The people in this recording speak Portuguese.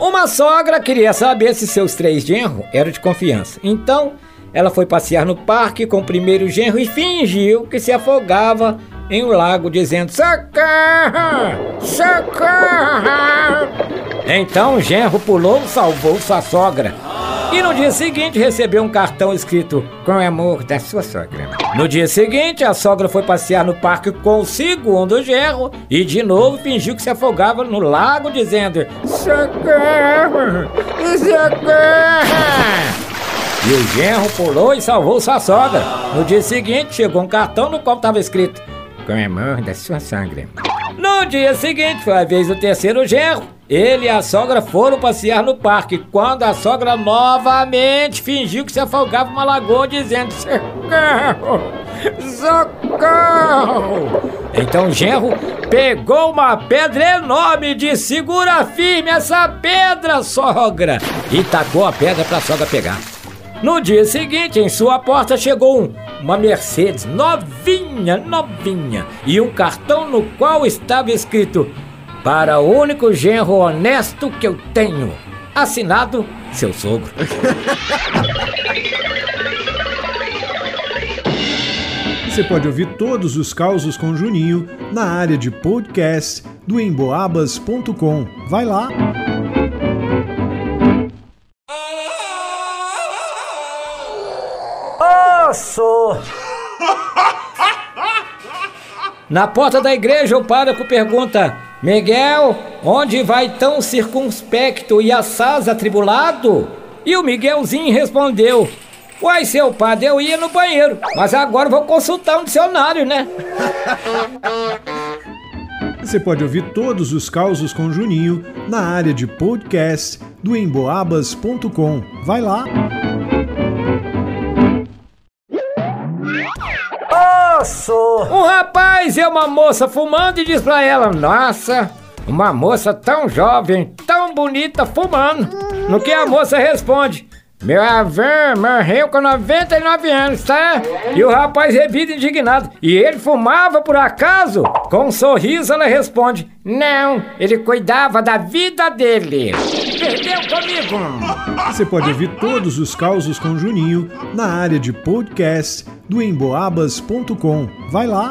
Uma sogra queria saber se seus três genros eram de confiança. Então, ela foi passear no parque com o primeiro genro e fingiu que se afogava em um lago, dizendo: Socorro! Socorro! Então o genro pulou e salvou sua sogra. E no dia seguinte recebeu um cartão escrito com amor da sua sogra. No dia seguinte, a sogra foi passear no parque com o segundo genro e de novo fingiu que se afogava no lago, dizendo: Socorro! Socorro! E o genro pulou e salvou sua sogra. No dia seguinte, chegou um cartão no qual estava escrito: Com amor da sua sogra. No dia seguinte, foi a vez do terceiro genro. Ele e a sogra foram passear no parque, quando a sogra novamente fingiu que se afogava uma lagoa, dizendo: Socorro! Socorro! Então o genro pegou uma pedra enorme de segura firme essa pedra, sogra! E tacou a pedra pra sogra pegar. No dia seguinte, em sua porta chegou um, uma Mercedes novinha, novinha, e um cartão no qual estava escrito: Para o único genro honesto que eu tenho. Assinado seu sogro. Você pode ouvir todos os causos com Juninho na área de podcast do emboabas.com. Vai lá! Osso! Na porta da igreja, o pároco pergunta: Miguel, onde vai tão circunspecto e assaz atribulado? E o Miguelzinho respondeu: Uai, seu padre, eu ia no banheiro, mas agora vou consultar um dicionário, né? Você pode ouvir todos os causos com Juninho na área de podcast do emboabas.com. Vai lá! Um rapaz vê uma moça fumando e diz pra ela: Nossa, uma moça tão jovem, tão bonita fumando. No que a moça responde: Meu avô morreu com 99 anos, tá? E o rapaz revida indignado: E ele fumava por acaso? Com um sorriso ela responde: Não, ele cuidava da vida dele. Perdeu comigo? Você pode ouvir todos os causos com Juninho na área de podcast do emboabas.com. Vai lá!